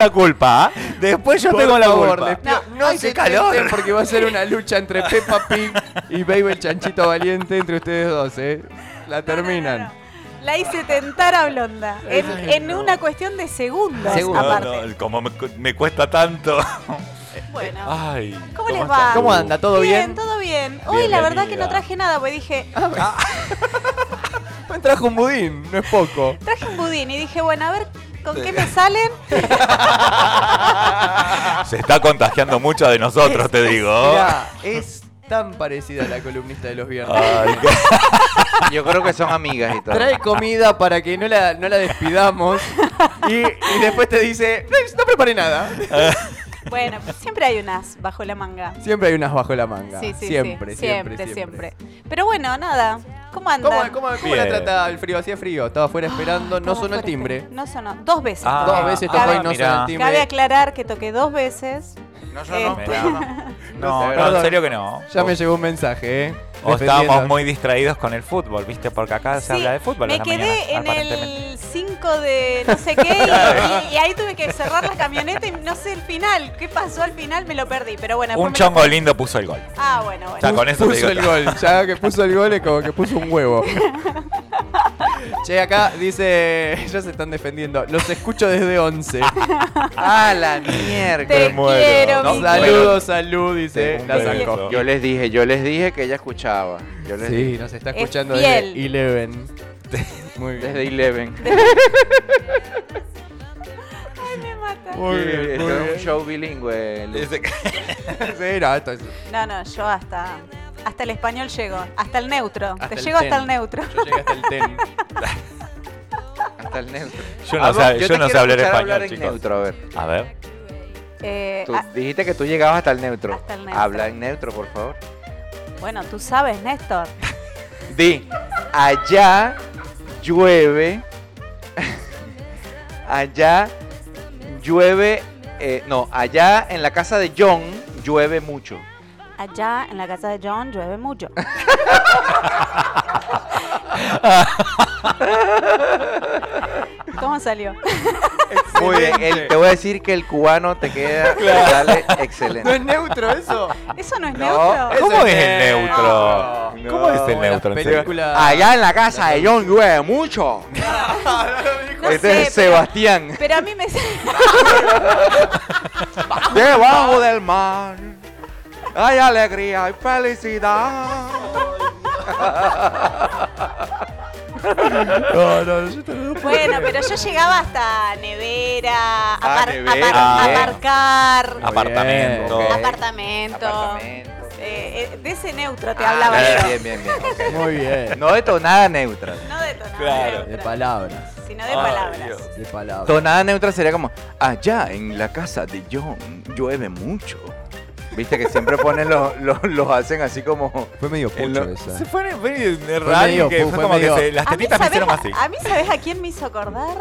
la culpa. ¿ah? Después yo Por tengo la culpa. no hace se calor. porque va a ser una lucha entre Peppa Pig y Baby el Chanchito Valiente entre ustedes dos, ¿eh? La terminan. La hice tentar a Blonda. En, no. una cuestión de segundos. No, aparte. no, como me, cu- me cuesta tanto. Bueno. Ay. ¿Cómo les va? ¿Cómo anda? ¿Todo bien? todo bien. Hoy la verdad que Bienvenida. no traje nada, porque dije, Me trajo un budín, no es poco. traje un budín y dije, bueno, a ver con qué me salen. Se está contagiando mucho de nosotros, te digo. Mirá, es tan parecida a la columnista de los viernes. Ay, qué- Yo creo que son amigas y todo. Trae comida para que no la, no la despidamos y, y después te dice, "No, no preparé nada. Bueno, siempre hay unas bajo la manga. Siempre hay unas bajo la manga. Sí, sí, siempre, sí. siempre, siempre, siempre. siempre. Pero bueno, nada. ¿Cómo andan? ¿Cómo, cómo, cómo la Bien. trata el frío? Hacía frío, estaba afuera esperando, no Estaba sonó el timbre. No sonó. Dos veces. Ah, Dos veces Cabe- tocó y no mira. sonó el timbre. Cabe aclarar que toqué dos veces. No sonó. Mirá. No, No, no. no, Perdón. en serio que no. Ya me llegó un mensaje, ¿eh? O estábamos muy distraídos con el fútbol, ¿viste? Porque acá se Sí, habla de fútbol. Me en la quedé mañana, en el 5 de no sé qué y, y- y ahí tuve que cerrar la camioneta y no sé el final. ¿Qué pasó al final? Me lo perdí. Pero bueno, Un lo- chongo lindo puso el gol. Ah, bueno, bueno. Ya con eso te puso digo el todo. gol. Ya que puso el gol es como que puso un huevo. che, acá dice. Ya se están defendiendo. Los escucho desde 11. Ah, la mierda. Te muero. quiero, No, mi Saludos, salud, dice la. Yo les dije, yo les dije que ella escuchaba. Yo les Sí, dije. nos está Es escuchando fiel. desde Eleven. Muy bien. Desde Eleven. Ay, me mata. Muy Sí, bien, esto muy es un bien. show bilingüe. Sí, no, esto es- No, no, yo hasta hasta el español llego, hasta el neutro. Hasta Te el llego hasta ten. el neutro. Yo llegué hasta el ten. Hasta el neutro. Yo no Ah, yo te no sé hablar español, hablar en chicos. neutro, a ver. A ver. Eh, Tú ah, dijiste que tú llegabas hasta el neutro. Hasta el neutro. Habla en neutro, por favor. Bueno, tú sabes, Néstor. Di, allá llueve. allá llueve. eh, no, allá en la casa de John llueve mucho. Allá en la casa de John llueve mucho. ¿Cómo salió? Muy bien, el- te voy a decir que el cubano te queda sale ¿No excelente. es neutro eso? ¿Eso no es No, neutro? ¿Cómo es el neutro? No. ¿Cómo es el neutro? en serio? películas- Allá en la casa de John llueve mucho. No este sé, es pero- Sebastián. Pero a mí me... Debajo del mar hay alegría y felicidad. No, no, yo te lo Bueno, pero yo llegaba hasta nevera, Ah, apar- nevera, apar- bien. aparcar, Apartamento. ok. apartamento. Apartamento. Eh, eh, de ese neutro te Ah, hablaba bien, yo. bien, bien, bien, ok. Muy bien. No de tonada neutra. No de tonada Claro. neutra, De palabras. sino de Ay, palabras. Dios. De palabras. Tonada neutra sería como, allá en la casa de John llueve mucho. Viste que siempre ponen los, los, los hacen así como... Fue medio pucho lo- esa. Se fue, fue Fue raro medio- que fue fue como medio- que se- las A mí, tetitas me ¿sabes, hicieron así. a, mí, ¿sabes a quién me hizo acordar?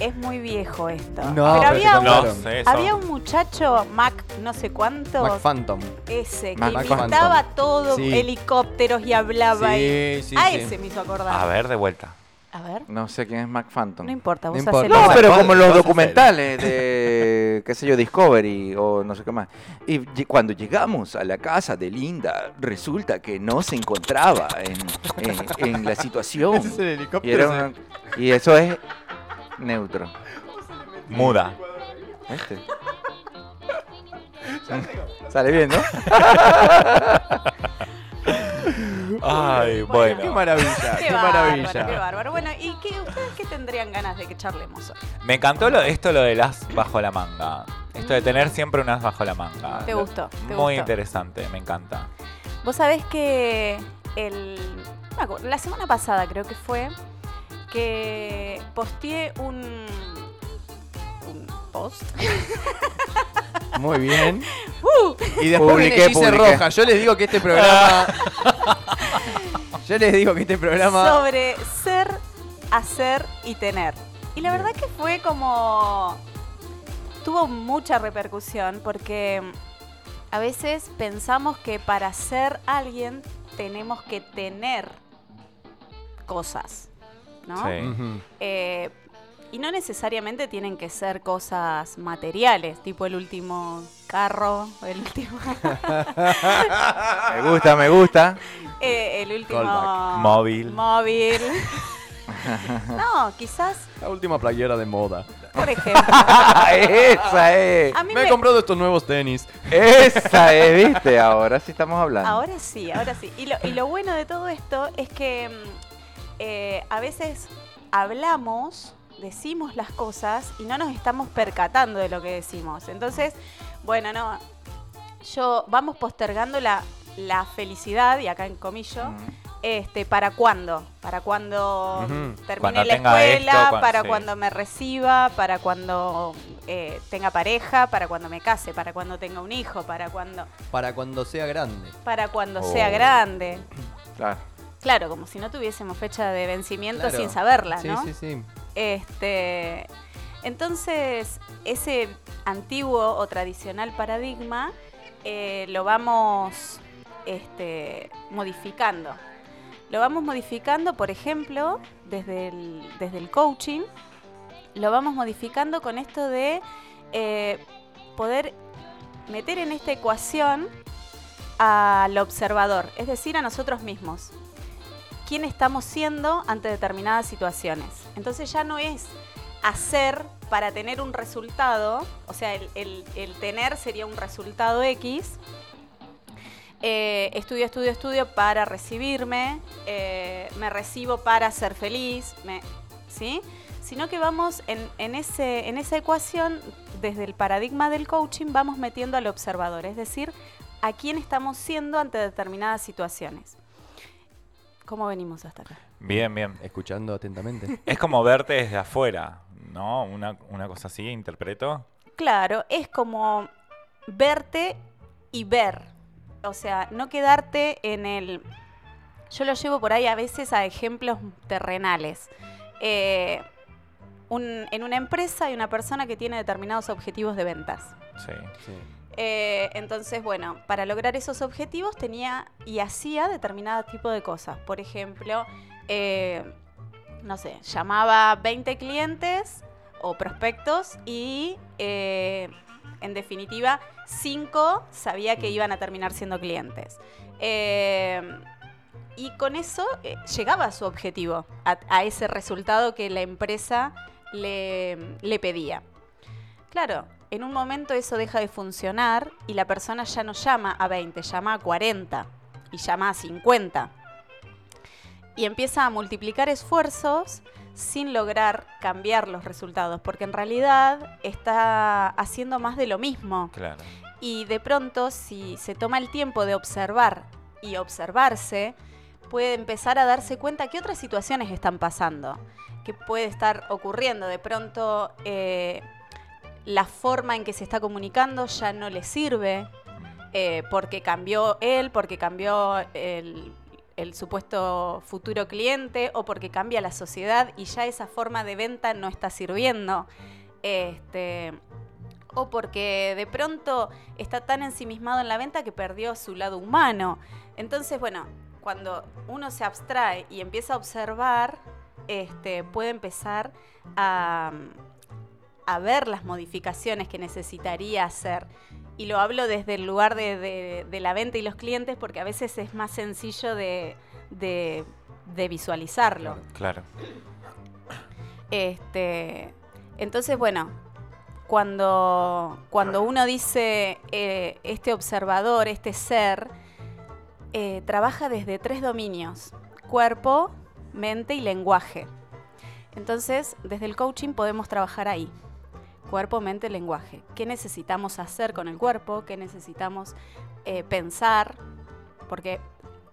Es muy viejo esto. No, pero pero había, un, No sé había un muchacho, Mac no sé cuánto, Mac Phantom. ese, que Mac imitaba Phantom. todo, Sí. helicópteros y hablaba. y... Sí, sí, a sí. ese me hizo acordar. A ver, de vuelta. A ver, No sé quién es Mac Phantom. no importa, No vos importa. No, Vas a- pero como los documentales de, qué sé yo, Discovery o no sé qué más. Y cuando llegamos a la casa de Linda, resulta que no se encontraba en, en- en la situación. Ese es el Y, helicóptero. era una- y eso es neutro. Muda. ¿Viste? Sale bien, ¿no? Ay, Qué bueno. maravilla, Qué, qué, bárbaro, maravilla. qué bárbaro. Bueno, ¿y qué, ustedes qué tendrían ganas de que charlemos hoy? Me encantó lo, esto lo de las bajo la manga. Esto de tener siempre unas bajo la manga. ¿Te gustó? ¿Te Muy gustó? interesante, me encanta. Vos sabés que el, la semana pasada creo que fue que posteé un, un post. Muy bien. ¡Uh! Y después Publiqué, publiqué. Roja. Yo les digo que este programa. Yo les digo que este programa. sobre ser, hacer y tener. Y la verdad que fue como... Tuvo mucha repercusión porque a veces pensamos que para ser alguien tenemos que tener cosas, ¿no? Sí. Eh, y no necesariamente tienen que ser cosas materiales, tipo el último carro, el último, Me gusta, me gusta. Eh, el último Callback. Móvil. móvil. no, quizás, La última playera de moda. por ejemplo, Esa es. a mí Me he comprado estos nuevos tenis. Esa es, viste. Ahora sí estamos hablando. Ahora sí, ahora sí. Y lo, y lo bueno de todo esto es que mm, eh, a veces hablamos, decimos las cosas y no nos estamos percatando de lo que decimos. Entonces, bueno, no, yo vamos postergando la, felicidad, y acá en comillo, este, ¿para cuándo? Para cuando termine Cuando la escuela, esto, para sí. cuando me reciba, para cuando eh, tenga pareja, para cuando me case, para cuando tenga un hijo, para cuando, Para cuando sea grande. para cuando Oh. sea grande. Claro. Claro, como si no tuviésemos fecha de vencimiento Claro. sin saberla, Sí, ¿no? sí, sí. Este, entonces, ese antiguo o tradicional paradigma eh, lo vamos este, modificando. Lo vamos modificando, por ejemplo, desde el, desde el coaching, lo vamos modificando con esto de eh, poder meter en esta ecuación al observador, es decir, a nosotros mismos. ¿Quién estamos siendo ante determinadas situaciones? Entonces ya no es hacer para tener un resultado, o sea, el, el- el tener sería un resultado X. Eh, estudio, estudio, estudio para recibirme, eh, me recibo para ser feliz, me, ¿sí? Sino que vamos en, en ese, en esa ecuación, desde el paradigma del coaching, vamos metiendo al observador, es decir, a quién estamos siendo ante determinadas situaciones. ¿Cómo venimos hasta acá? Bien, bien. Escuchando atentamente. Es como verte desde afuera, ¿no? Una, una cosa así, interpreto. Claro, es como verte y ver. O sea, no quedarte en el... Yo lo llevo por ahí a veces a ejemplos terrenales. Eh, un- en una empresa hay una persona que tiene determinados objetivos de ventas. Sí. Sí. Eh, entonces, bueno, para lograr esos objetivos tenía y hacía determinado tipo de cosas. Por ejemplo, eh, no sé, llamaba 20 clientes o prospectos y eh, en definitiva 5 sabía que iban a terminar siendo clientes. Eh, y con eso eh, llegaba a su objetivo, a, a ese resultado que la empresa le, le pedía. Claro, en un momento eso deja de funcionar y la persona ya no llama a 20, llama a 40 y llama a 50. Y empieza a multiplicar esfuerzos sin lograr cambiar los resultados, porque en realidad está haciendo más de lo mismo. Claro. Y de pronto, si se toma el tiempo de observar y observarse, puede empezar a darse cuenta que otras situaciones están pasando, que puede estar ocurriendo. De pronto, eh, la forma en que se está comunicando ya no le sirve, eh, porque cambió él, porque cambió el, el supuesto futuro cliente o porque cambia la sociedad y ya esa forma de venta no está sirviendo. Este, o porque de pronto está tan ensimismado en la venta que perdió su lado humano. Entonces, bueno, cuando uno se abstrae y empieza a observar, este, puede empezar a, a ver las modificaciones que necesitaría hacer. Y lo hablo desde el lugar de, de- de la venta y los clientes porque a veces es más sencillo de, de- de visualizarlo. Claro. Este, entonces, bueno, cuando, cuando uno dice eh, este observador, este ser, eh, trabaja desde tres dominios, cuerpo, mente y lenguaje. Entonces, desde el coaching podemos trabajar ahí. Cuerpo, mente, lenguaje. ¿Qué necesitamos hacer con el cuerpo? ¿Qué necesitamos eh, pensar? Porque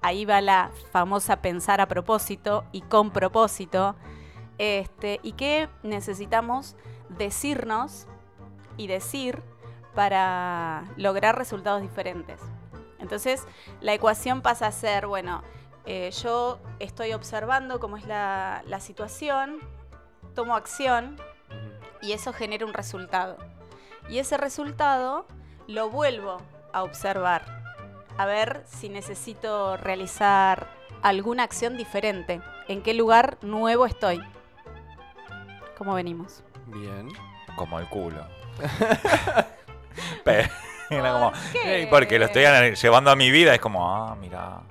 ahí va la famosa pensar a propósito y con propósito. Este, y qué necesitamos decirnos y decir para lograr resultados diferentes. Entonces, la ecuación pasa a ser, bueno, eh, yo estoy observando cómo es la, la situación, tomo acción y eso genera un resultado. Y ese resultado lo vuelvo a observar, a ver si necesito realizar alguna acción diferente, en qué lugar nuevo estoy. ¿Cómo venimos? Bien. Como el culo. Pero, era como, ¿Por qué? "Ey, porque lo estoy llevando a mi vida. Es como, ah, mira.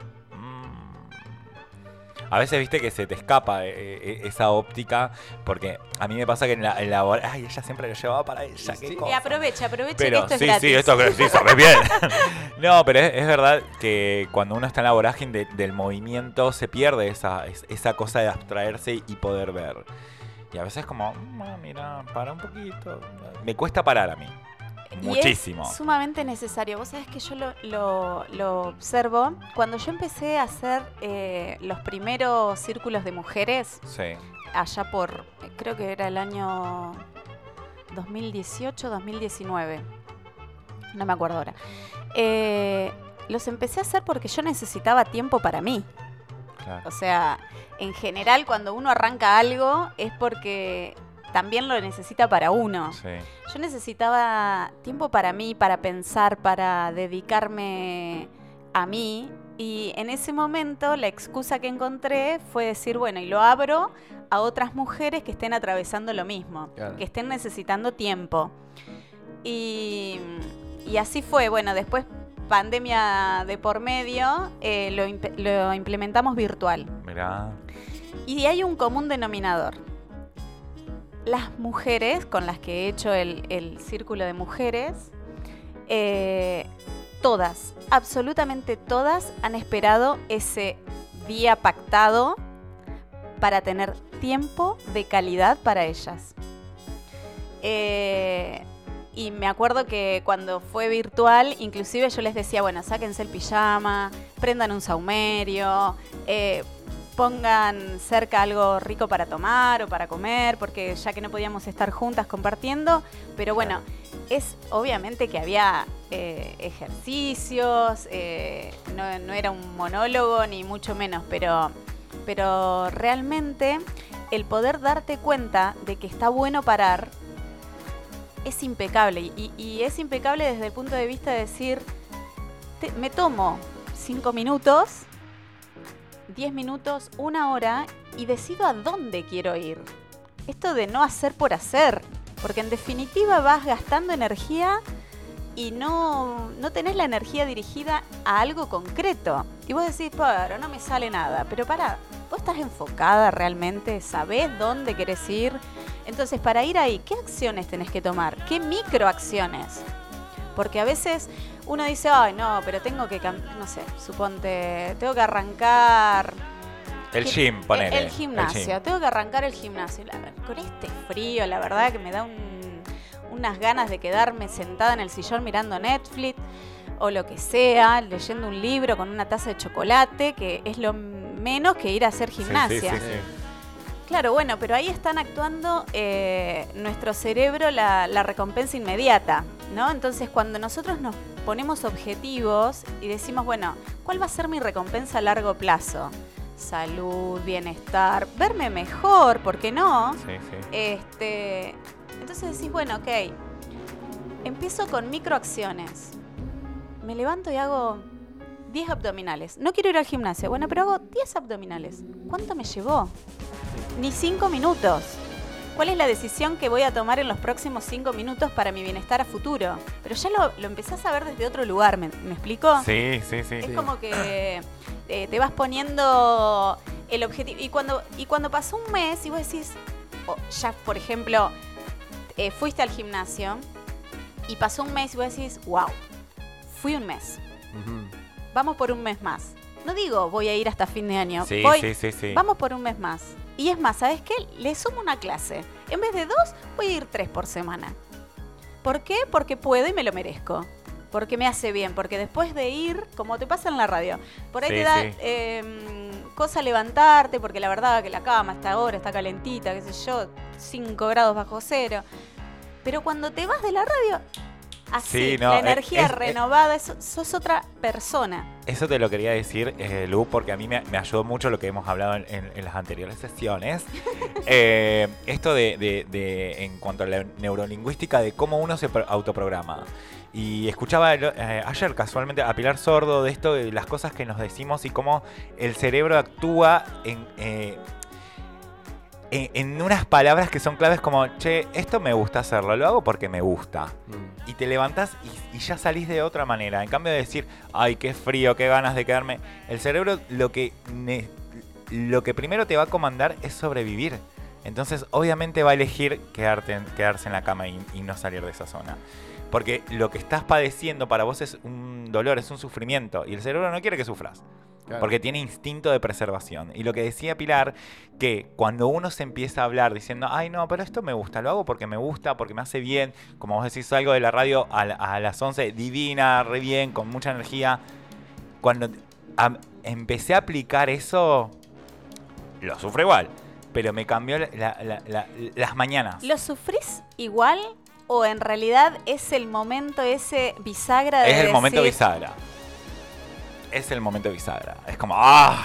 Mm". A veces viste que se te escapa eh, eh, esa óptica. Porque a mí me pasa que en la, en la hora- Ay, ella siempre lo llevaba para ella. qué Sí. Y cosa. aprovecha, aprovecha que Pero esto es sí, gratis. sí, esto es sí, sabes bien. no, pero es, es verdad que cuando uno está en la vorágine de- del movimiento se pierde esa, es- esa cosa de abstraerse y poder ver. Y a veces como, "Mm, mira, para un poquito. Me cuesta parar a mí. Y Muchísimo. es sumamente necesario. Vos sabés que yo lo, lo- lo observo. Cuando yo empecé a hacer eh, los primeros círculos de mujeres, Sí. allá por, eh, creo que era el año 2018, 2019. No me acuerdo ahora. Eh, los empecé a hacer porque yo necesitaba tiempo para mí. Claro. O sea, en general cuando uno arranca algo es porque también lo necesita para uno. Sí. Yo necesitaba tiempo para mí, para pensar, para dedicarme a mí. Y en ese momento la excusa que encontré fue decir, bueno, y lo abro a otras mujeres que estén atravesando lo mismo, Claro. que estén necesitando tiempo. Y, y así fue. Bueno, después pandemia de por medio, eh, lo, imp- lo implementamos virtual. Mirá. Y hay un común denominador. Las mujeres con las que he hecho el, círculo de mujeres, eh, todas, absolutamente todas, han esperado ese día pactado para tener tiempo de calidad para ellas. Eh, y me acuerdo que cuando fue virtual, inclusive yo les decía, bueno, sáquense el pijama, prendan un saumerio, eh, pongan cerca algo rico para tomar o para comer, porque ya que no podíamos estar juntas compartiendo, pero bueno, es obviamente que había eh, ejercicios, eh, no, no era un monólogo ni mucho menos, pero, pero realmente el poder darte cuenta de que está bueno parar es impecable y, y es impecable desde el punto de vista de decir, te- me tomo cinco minutos 10 minutos, una hora y decido a dónde quiero ir. Esto de no hacer por hacer, porque en definitiva vas gastando energía y no, no tenés la energía dirigida a algo concreto. Y vos decís, pero no me sale nada. Pero para, vos estás enfocada realmente, sabés dónde querés ir. Entonces, para ir ahí, ¿qué acciones tenés que tomar? ¿Qué microacciones? Porque a veces uno dice, ay, no, pero tengo que, no sé, suponte, tengo que arrancar El gym, ponele. el, el gimnasio, gym. tengo que arrancar el gimnasio. La- con este frío, la verdad que me da un- unas ganas de quedarme sentada en el sillón mirando Netflix o lo que sea, leyendo un libro con una taza de chocolate, que es lo menos que ir a hacer Sí, sí, gimnasia. sí, sí. Claro, bueno, pero ahí están actuando eh, nuestro cerebro la, la recompensa inmediata, ¿no? Entonces, cuando nosotros nos ponemos objetivos y decimos, bueno, ¿cuál va a ser mi recompensa a largo plazo? Salud, bienestar, verme mejor, ¿por qué no? Sí, sí. Este, entonces decís, bueno, ok, empiezo con microacciones. Me levanto y hago 10 abdominales. No quiero ir al gimnasio, bueno, pero hago 10 abdominales. ¿Cuánto me llevó? Ni 5 minutos. ¿Cuál es la decisión que voy a tomar en los próximos 5 minutos para mi bienestar a futuro? Pero ya lo, lo empezás a ver desde otro lugar, ¿me, me explico? Sí, sí, sí. Es Sí. como que eh, te vas poniendo el objetivo. Y cuando, y cuando pasó un mes y vos decís, ya por ejemplo, eh, fuiste al gimnasio y pasó un mes y vos decís, wow, fui un mes, vamos por un mes más. No digo voy a ir hasta fin de año, Sí, voy, sí, sí, sí. vamos por un mes más. Y es más, ¿sabes qué? Le sumo una clase. En vez de dos, voy a ir tres por semana. ¿Por qué? Porque puedo y me lo merezco. Porque me hace bien. Porque después de ir, como te pasa en la radio, por ahí Sí, te da sí. eh, cosa levantarte, porque la verdad que la cama está ahora, está calentita, qué sé yo, 5 grados bajo cero. Pero cuando te vas de la radio, así, Sí, no, la es- energía es- renovada, sos otra persona. Eso te lo quería decir, eh, Lu, porque a mí me, me ayudó mucho lo que hemos hablado en, en- en las anteriores sesiones. Eh, esto de, de- de- en cuanto a la neurolingüística, de cómo uno se pro- autoprograma. Y escuchaba eh, ayer casualmente a Pilar Sordo de esto, de las cosas que nos decimos y cómo el cerebro actúa en... eh, en, en unas palabras que son claves como, che, esto me gusta hacerlo, lo hago porque me gusta. Mm. Y te levantás y, ya salís de otra manera. En cambio de decir, ay, qué frío, qué ganas de quedarme. El cerebro lo que, lo que primero te va a comandar es sobrevivir. Entonces, obviamente va a elegir quedarte, quedarse en la cama y no salir de esa zona. Porque lo que estás padeciendo para vos es un dolor, es un sufrimiento. Y el cerebro no quiere que sufras. Claro. Porque tiene instinto de preservación. Y lo que decía Pilar, que cuando uno se empieza a hablar diciendo, ay no, pero esto me gusta, lo hago porque me gusta, porque me hace bien, como vos decís, salgo de la radio a, la- a las 11, divina, re bien, con mucha energía. Cuando empecé a aplicar eso, lo sufro igual, pero me cambió la- la- la- la- las mañanas. ¿Lo sufrís igual o en realidad es el momento ese bisagra de Es el momento bisagra. Es el momento bisagra. Es como, ¡ah!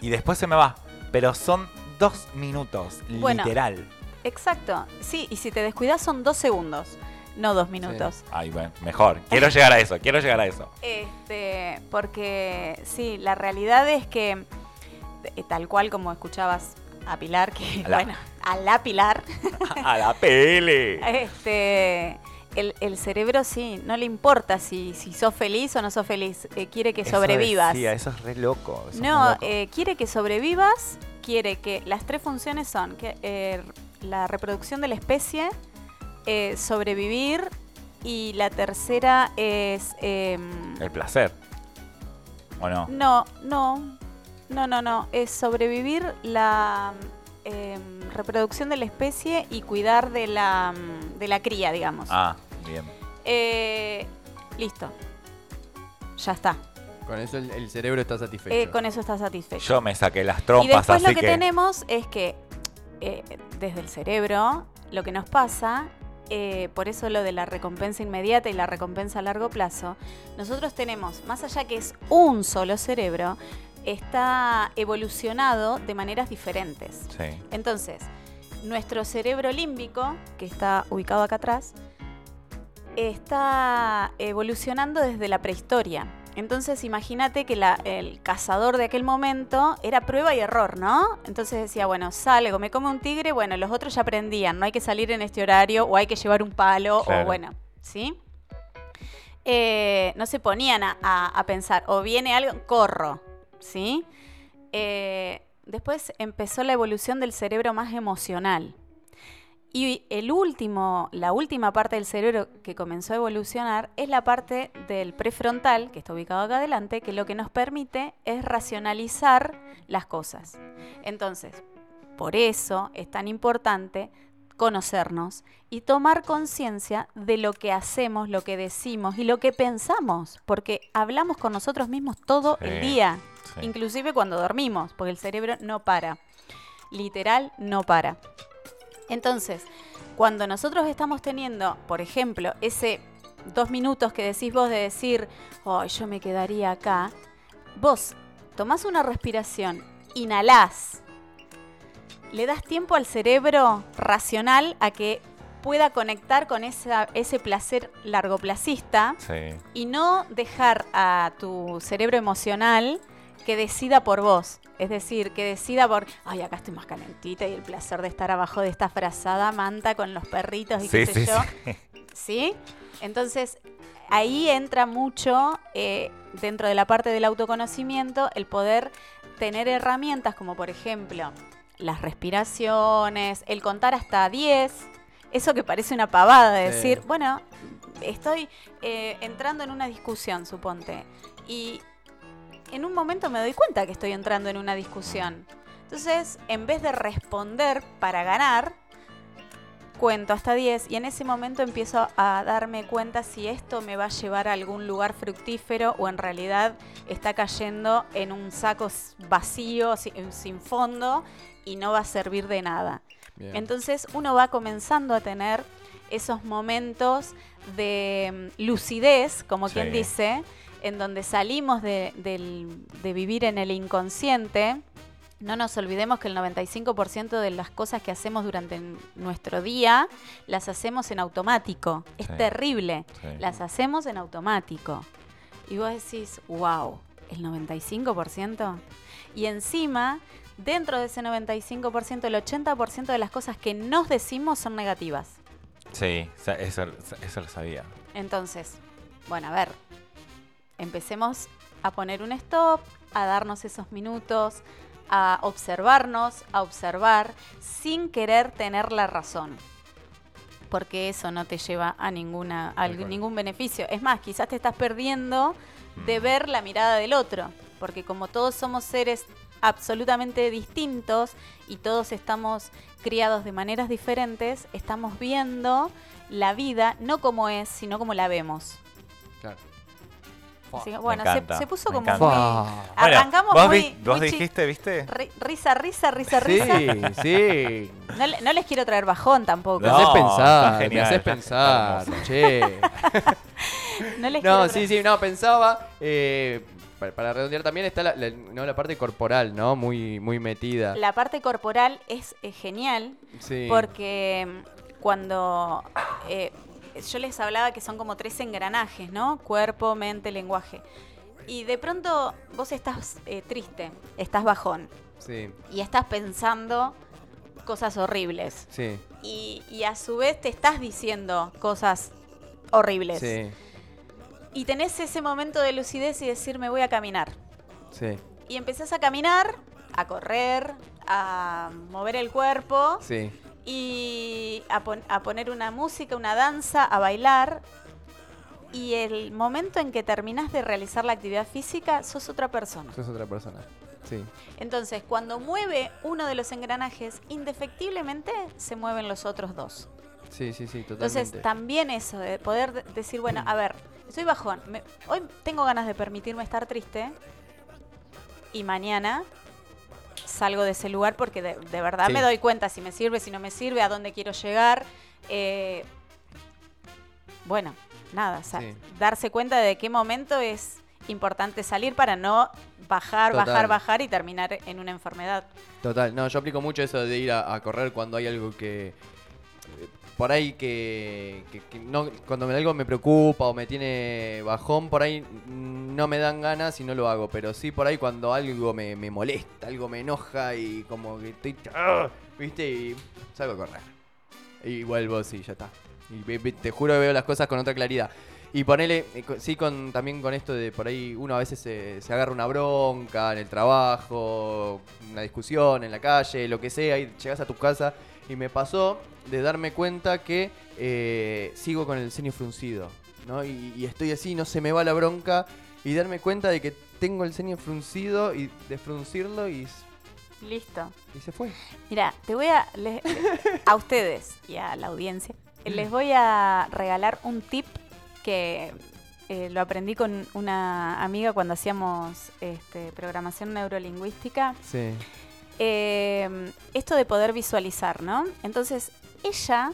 Y después se me va. Pero son dos minutos, Bueno. literal. Exacto, sí, y si te descuidas son dos segundos, no dos minutos. Ay, bueno, mejor. Quiero llegar a eso, quiero llegar a eso. Este, porque sí, la realidad es que eh, tal cual como escuchabas a Pilar, que A la- bueno, a la Pilar, A la pele. este, el, el cerebro sí, no le importa si, si sos feliz o no sos feliz, eh, quiere que Eso sobrevivas. decía, eso es re loco. eso No, loco. eh, quiere que sobrevivas, quiere que las tres funciones son que eh, la reproducción de la especie, sobrevivir y la tercera es em, El placer. ¿O no? no, no, no, no, no, es sobrevivir la em, reproducción de la especie y cuidar de la mm, de la cría, digamos. Ah, bien. Eh, listo, ya está. Con eso el, el cerebro está satisfecho. Eh, con eso está satisfecho. Yo me saqué las Y trompas, después así lo que, tenemos es que eh, desde el cerebro lo que nos pasa, eh, por eso lo de la recompensa inmediata y la recompensa a largo plazo, nosotros tenemos, más allá que es un solo cerebro, está evolucionado de maneras diferentes. Sí. Entonces, nuestro cerebro límbico, que está ubicado acá atrás, está evolucionando desde la prehistoria. Entonces, imagínate que la- el cazador de aquel momento era prueba y error, ¿no? Entonces decía, bueno, salgo, me come un tigre, bueno, los otros ya aprendían, no hay que salir en este horario o hay que llevar un palo Claro. o bueno, ¿sí? Eh, no se ponían a, a- a pensar, o viene algo, corro, ¿sí? Eh, después empezó la evolución del cerebro más emocional. Y el último, la última parte del cerebro que comenzó a evolucionar es la parte del prefrontal, que está ubicado acá adelante, que lo que nos permite es racionalizar las cosas. Entonces, por eso es tan importante conocernos y tomar conciencia de lo que hacemos, lo que decimos y lo que pensamos, porque hablamos con nosotros mismos todo Sí, el día, sí. inclusive cuando dormimos, porque el cerebro no para, literal no para. Entonces, cuando nosotros estamos teniendo, por ejemplo, ese dos minutos que decís vos de decir, oh, yo me quedaría acá, vos tomás una respiración, inhalás, le das tiempo al cerebro racional a que pueda conectar con esa- ese placer largoplacista Sí. y no dejar a tu cerebro emocional que decida por vos. Es decir, que decida por, ay, acá estoy más calentita y el placer de estar abajo de esta frazada manta con los perritos y Sí, qué sé sí, yo. sí. ¿Sí? Entonces, ahí entra mucho eh, dentro de la parte del autoconocimiento el poder tener herramientas como por ejemplo las respiraciones, el contar hasta 10, eso que parece una pavada de Sí. decir, bueno, estoy eh, entrando en una discusión, suponte, y en un momento me doy cuenta que estoy entrando en una discusión. Entonces, en vez de responder para ganar, cuento hasta 10 y en ese momento empiezo a darme cuenta si esto me va a llevar a algún lugar fructífero o en realidad está cayendo en un saco vacío, si- sin fondo y no va a servir de nada. Bien. Entonces uno va comenzando a tener esos momentos de mm, lucidez, como Sí. quien dice, en donde salimos de, vivir en el inconsciente. No nos olvidemos que el 95% de las cosas que hacemos durante nuestro día las hacemos en automático. Es Sí. terrible. Sí. Las hacemos en automático. Y vos decís, wow, el 95%. Y encima dentro de ese 95%, el 80% de las cosas que nos decimos son negativas. Sí, eso, eso lo sabía. Entonces, bueno, a ver, empecemos a poner un stop, a darnos esos minutos, a observarnos, a observar, sin querer tener la razón. Porque eso no te lleva a, ninguna, a ningún beneficio. Es más, quizás te estás perdiendo de Mm. ver la mirada del otro. Porque como todos somos seres absolutamente distintos y todos estamos criados de maneras diferentes, estamos viendo la vida no como es, sino como la vemos. Claro. Me bueno, se, encanta, se puso me como encanta. muy... Bueno, Arrancamos vos, muy, vi- vos muy dijiste, ¿viste? ri- risa, risa, risa, Sí, risa. sí. No, le- no les quiero traer bajón tampoco. Me No, haces está pensar, me genial, haces está- pensar, che. No les No, quiero sí, traer- sí, no, pensaba, eh, para, para redondear también está la, la- no, la parte corporal, ¿no? Muy, muy metida. La parte corporal es, eh, genial Sí. porque mm, cuando eh, yo les hablaba que son como tres engranajes, ¿no? Cuerpo, mente, lenguaje. Y de pronto vos estás eh, triste, estás bajón Sí, y estás pensando cosas horribles. sí, Y, y a su vez te estás diciendo cosas horribles. sí, Y tenés ese momento de lucidez y decir, me voy a caminar. sí, Y empezás a caminar, a correr, a mover el cuerpo sí. Y a, pon- a poner una música, una danza, a bailar. Y el momento en que terminás de realizar la actividad física, sos otra persona. Sos otra persona. Sí, Entonces, cuando mueve uno de los engranajes, indefectiblemente se mueven los otros dos. sí, sí, sí, totalmente. Entonces, también eso de poder de- decir, bueno, a ver, estoy bajón, me- hoy tengo ganas de permitirme estar triste y mañana salgo de ese lugar porque de, de verdad Sí. me doy cuenta si me sirve, si no me sirve, a dónde quiero llegar. eh, bueno, nada, o sea, Sí. darse cuenta de qué momento es importante salir para no bajar, Total. bajar, bajar y terminar en una enfermedad. Total, no, yo aplico mucho eso de ir a, a correr cuando hay algo que. Por ahí que, no, cuando me- algo me preocupa o me tiene bajón, por ahí no me dan ganas y no lo hago. Pero sí por ahí cuando algo me, me molesta, algo me enoja y como que estoy. ¡ah! ¿Viste? Y salgo a correr. Y vuelvo, sí, ya está. Y te juro que veo las cosas con otra claridad. Y ponele, eh, sí, con, también con esto de por ahí uno a veces se, se agarra una bronca en el trabajo, una discusión en la calle, lo que sea, y llegas a tu casa. Y me pasó de darme cuenta que eh, sigo con el ceño fruncido, ¿no? Y, y estoy así, no se me va la bronca. Y darme cuenta de que tengo el ceño fruncido y de fruncirlo y, Listo. y se fue. Mira, te voy a. a ustedes y a la audiencia, les voy a regalar un tip que eh, lo aprendí con una amiga cuando hacíamos este, programación neurolingüística. Sí. Eh, esto de poder visualizar, ¿no? Entonces, ella,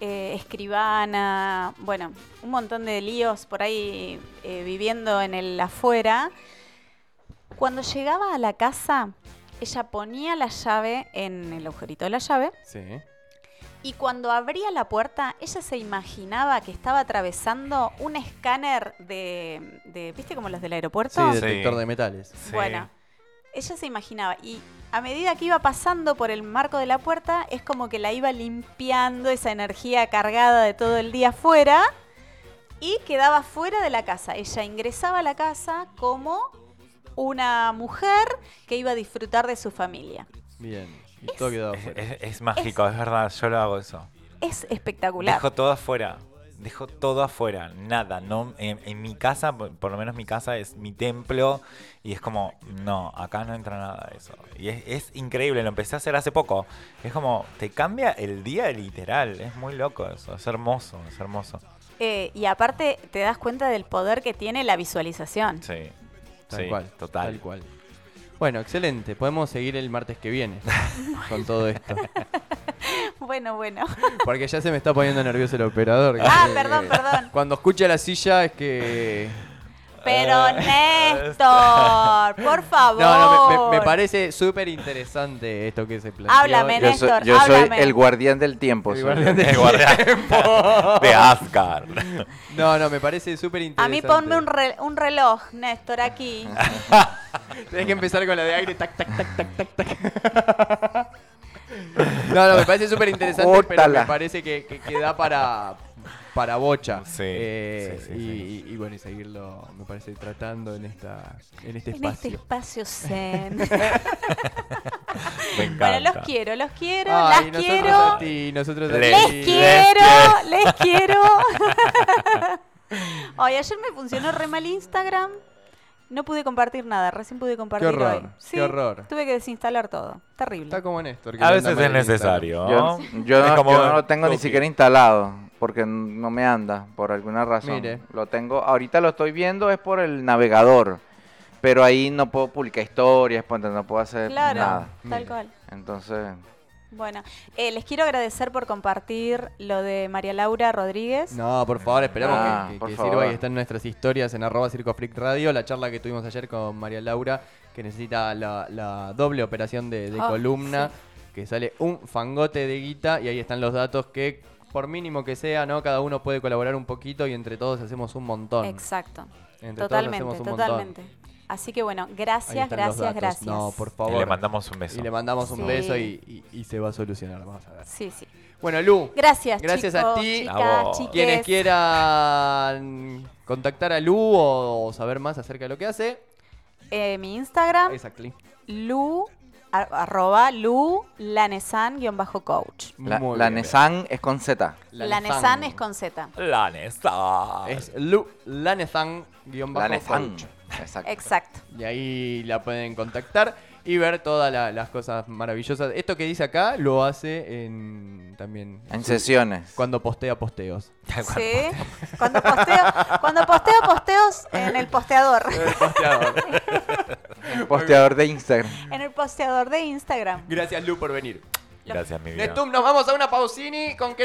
eh, escribana, bueno, un montón de líos por ahí eh, viviendo en el afuera, cuando llegaba a la casa, ella ponía la llave en el agujerito de la llave Sí. y cuando abría la puerta, ella se imaginaba que estaba atravesando un escáner de, de ¿viste como los del aeropuerto? Sí, detector de metales. Sí. Bueno, ella se imaginaba y a medida que iba pasando por el marco de la puerta, es como que la iba limpiando esa energía cargada de todo el día afuera y quedaba fuera de la casa. Ella ingresaba a la casa como una mujer que iba a disfrutar de su familia. Bien. Y todo quedó Es, afuera. es- es mágico, es, verdad, yo lo hago eso. Es espectacular. Dejo todo afuera. Dejo todo afuera, nada. No, en, en mi casa, por, por lo menos mi casa es mi templo y es como, no, acá no entra nada de eso. Y es, es increíble, lo empecé a hacer hace poco. Es como, te cambia el día literal, es muy loco eso, es hermoso, es hermoso. Eh, y aparte te das cuenta del poder que tiene la visualización. Sí, Tal sí, cual. total. Tal cual. Bueno, excelente. Podemos seguir el martes que viene con todo esto. Bueno, bueno. Porque ya se me está poniendo nervioso el operador. Ah, perdón, perdón. Cuando escucha la silla es que Pero Eh, Néstor, por favor. No, no, me- me, parece súper interesante esto que se planteó. Háblame, Yo soy, Néstor, yo soy el guardián del tiempo. El guardián del El guardián de Asgard. No, no, me parece súper A interesante. mí ponme un, re- un reloj, Néstor, aquí. Tenés que empezar con la de aire, tac, tac, tac, tac, tac, tac. No, no, me parece súper interesante, pero me parece que, que, que da para, para bocha. Sí, Eh, sí, sí, y, sí. y- y bueno, y seguirlo, me parece, tratando en esta en este En este espacio. espacio zen. Me encanta. bueno, los quiero, los quiero, Ay, las nosotros quiero. a ti, nosotros a Les ti. quiero, les quiero. Oye, ayer me funcionó re mal Instagram. No pude compartir nada, recién pude compartir horror, hoy. qué Sí, horror. Tuve que desinstalar todo. Terrible. Está como Néstor. que A veces es necesario. Yo, yo Es no, como yo no lo tengo ni siquiera instalado porque no me anda por alguna razón. Mire. Lo tengo, ahorita lo estoy viendo es por el navegador, pero ahí no puedo publicar historias, pues, no puedo hacer Claro, nada. tal Mire. cual. Entonces, Bueno, eh, les quiero agradecer por compartir lo de María Laura Rodríguez. No, por favor, esperamos Ah, que, que- por que favor. sirva y está en nuestras historias en arroba Circo Freak Radio. La charla que tuvimos ayer con María Laura, que necesita la, la doble operación de, de Ah, columna, que sale un fangote de guita y ahí están los datos que, por mínimo que sea, ¿no? Cada uno puede colaborar un poquito y entre todos hacemos un montón. Exacto. Entre todos Totalmente, hacemos un totalmente. montón. Así que bueno, gracias, gracias, gracias. No, por Y favor. le mandamos un beso. Y le mandamos un Sí. beso y, y- y se va a solucionar. Vamos a ver. Sí, sí. Bueno, Lu. Gracias, Gracias a ti. chicas. Quienes quieran contactar a Lu o saber más acerca de lo que hace, Eh, mi Instagram, exactly. lu, ar- arroba lu lanesan guion bajo coach. la, Muy la bien. Nesan es con Z. Lanesan es con Z. La Nesta. Es Lu Lanezan guion bajo coach. Exacto. Exacto. Y ahí la pueden contactar y ver todas la- las cosas maravillosas. Esto que dice acá lo hace en también En sesiones. cuando postea posteos. Sí. Cuando posteo, cuando posteo posteos en el posteador. Posteador de Instagram. En el posteador de Instagram. Gracias Lu por venir. Gracias, mi vida. Nestum, nos vamos a una pausini con que